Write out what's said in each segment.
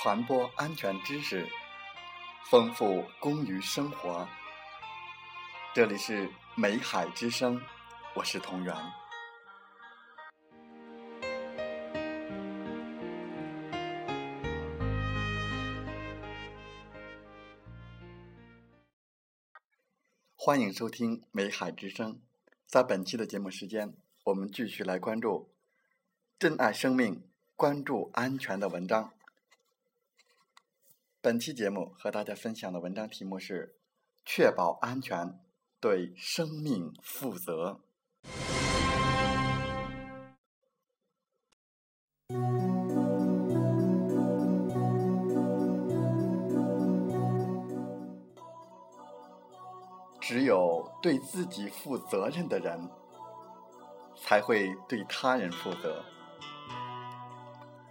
传播安全知识，丰富工于生活。这里是美海之声，我是同源。欢迎收听美海之声。在本期的节目时间，我们继续来关注珍爱生命、关注安全的文章。本期节目和大家分享的文章题目是“确保安全，对生命负责”。只有对自己负责任的人，才会对他人负责。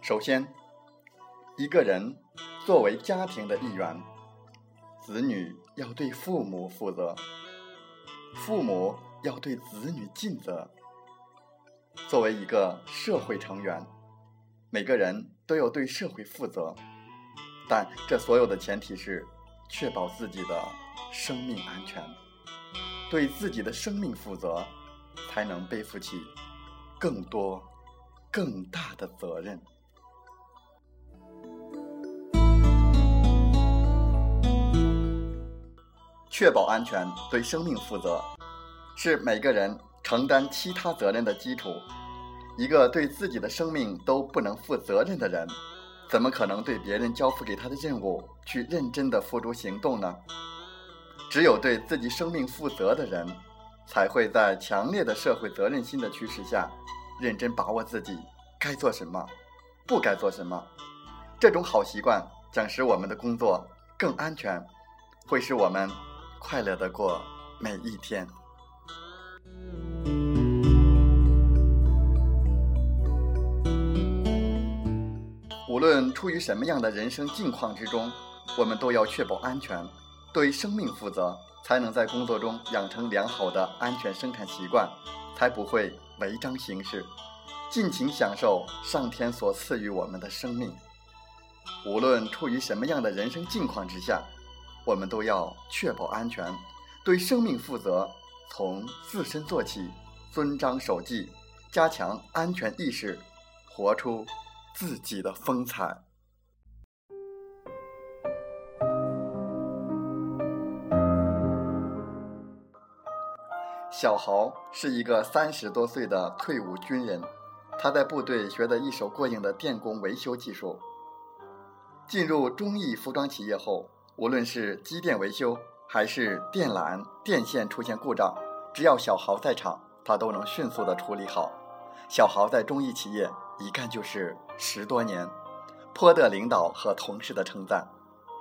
首先，一个人作为家庭的一员，子女要对父母负责，父母要对子女尽责。作为一个社会成员，每个人都要对社会负责，但这所有的前提是确保自己的生命安全。对自己的生命负责，才能背负起更多、更大的责任。确保安全，对生命负责，是每个人承担其他责任的基础。一个对自己的生命都不能负责任的人，怎么可能对别人交付给他的任务去认真的付诸行动呢？只有对自己生命负责的人，才会在强烈的社会责任心的驱使下，认真把握自己该做什么，不该做什么。这种好习惯将使我们的工作更安全，会使我们快乐的过每一天。无论处于什么样的人生境况之中，我们都要确保安全。对生命负责，才能在工作中养成良好的安全生产习惯，才不会违章行事，尽情享受上天所赐予我们的生命。无论处于什么样的人生境况之下，我们都要确保安全，对生命负责，从自身做起，遵章守纪，加强安全意识，活出自己的风采。小豪是一个三十多岁的退伍军人，他在部队学得一手过硬的电工维修技术。进入中意服装企业后，无论是机电维修还是电缆、电线出现故障，只要小豪在场，他都能迅速的处理好。小豪在中医企业一干就是十多年，颇得领导和同事的称赞。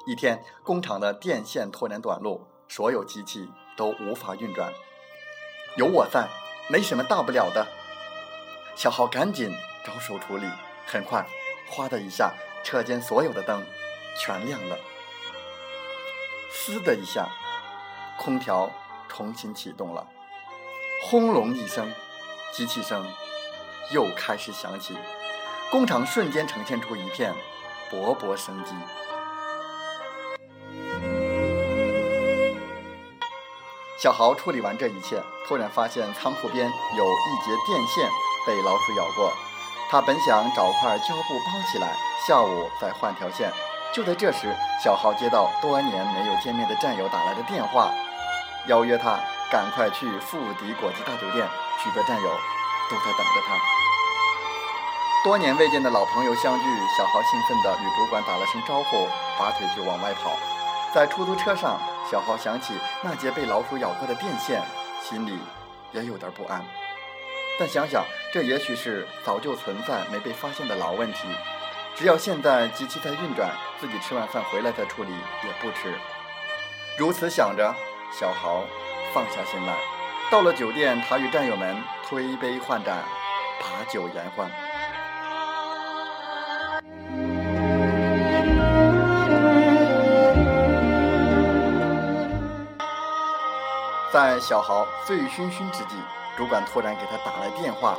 一天，工厂的电线突然短路，所有机器都无法运转。有我在，没什么大不了的。小豪赶紧着手处理，很快，哗的一下，车间所有的灯全亮了。嘶的一下，空调重新启动了。轰隆一声，机器声又开始响起，工厂瞬间呈现出一片勃勃生机。小豪处理完这一切，突然发现仓库边有一节电线被老鼠咬过。他本想找块胶布包起来，下午再换条线。就在这时，小豪接到多年没有见面的战友打来的电话，邀约他赶快去富迪国际大酒店，许多战友都在等着他。多年未见的老朋友相聚，小豪兴奋地与主管打了声招呼，拔腿就往外跑。在出租车上。小豪想起那节被老鼠咬过的电线，心里也有点不安。但想想，这也许是早就存在没被发现的老问题。只要现在机器在运转，自己吃完饭回来再处理也不迟。如此想着，小豪放下心来。到了酒店，他与战友们推杯换盏，把酒言欢。在小豪醉醺醺之际，主管突然给他打来电话：“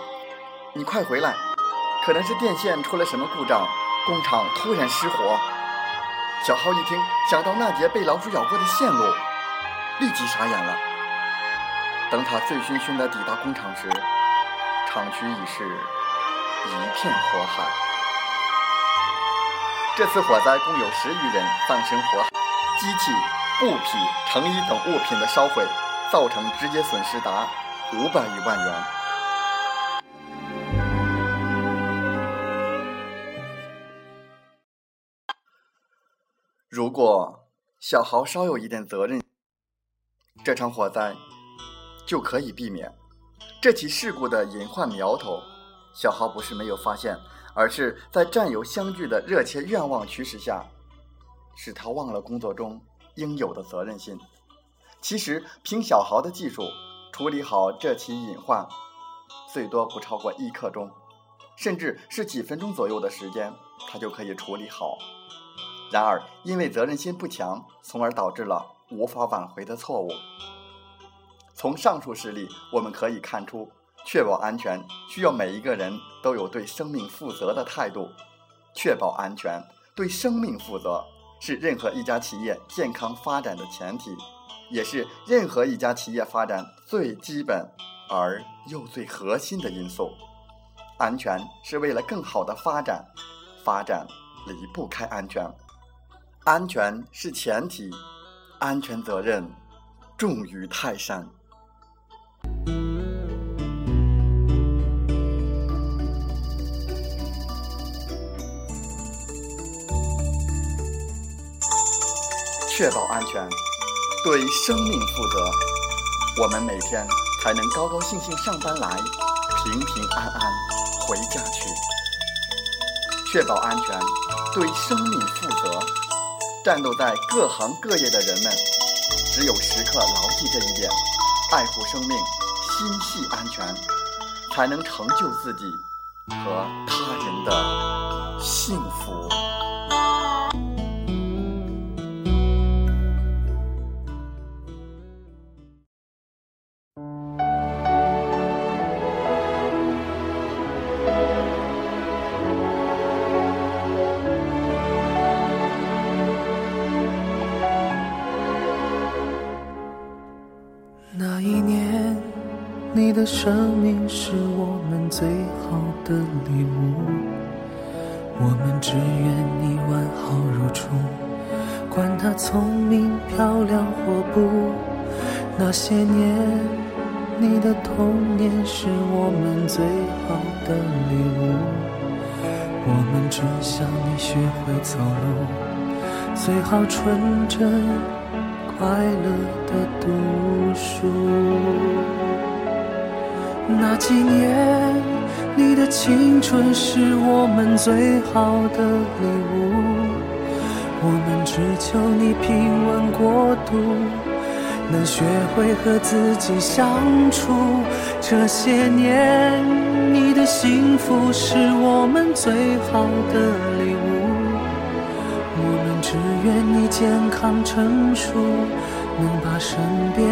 你快回来，可能是电线出了什么故障，工厂突然失火。”小浩一听，想到那节被老鼠咬过的线路，立即傻眼了。等他醉醺醺地抵达工厂时，厂区已是一片火海。这次火灾共有十余人丧生火海，机器、布匹、成衣等物品的烧毁，造成直接损失达五百余万元。如果小豪稍有一点责任，这场火灾就可以避免。这起事故的隐患苗头，小豪不是没有发现，而是在战友相聚的热切愿望驱使下，使他忘了工作中应有的责任心。其实，凭小豪的技术，处理好这起隐患，最多不超过一刻钟，甚至是几分钟左右的时间，他就可以处理好。然而，因为责任心不强，从而导致了无法挽回的错误。从上述事例，我们可以看出，确保安全需要每一个人都有对生命负责的态度。确保安全、对生命负责，是任何一家企业健康发展的前提，也是任何一家企业发展最基本而又最核心的因素。安全是为了更好的发展，发展离不开安全。安全是前提，安全责任重于泰山。确保安全，对生命负责，我们每天才能高高兴兴上班来，平平安安回家去。确保安全，对生命负责。战斗在各行各业的人们，只有时刻牢记这一点，爱护生命，心系安全，才能成就自己和他人的幸福。生命是我们最好的礼物，我们只愿你完好如初，管他聪明漂亮或不。那些年，你的童年是我们最好的礼物，我们只想你学会走路，最好纯真快乐的读书。那几年，你的青春是我们最好的礼物。我们只求你平稳过渡，能学会和自己相处。这些年，你的幸福是我们最好的礼物。我们只愿你健康成熟，能把身边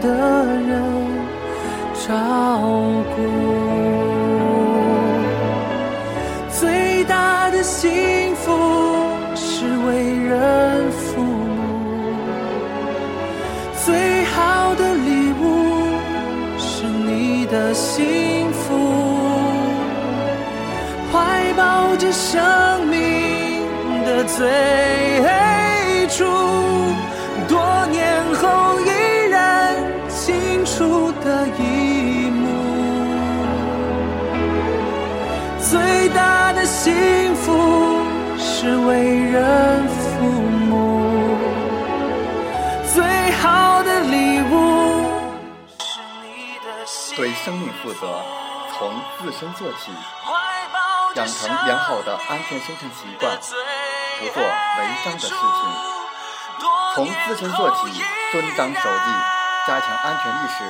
的人。照顾。最大的幸福是为人父母，最好的礼物是你的幸福，怀抱着生命的最初，幸福是为人父母，最好的礼物是你的。对生命负责，从自身做起，养成良好的安全生产习惯，不做违章的事情。从自身做起，遵章守纪，加强安全意识，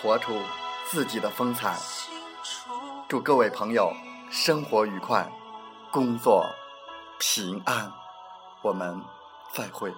活出自己的风采。祝各位朋友！生活愉快，工作平安，我们再会。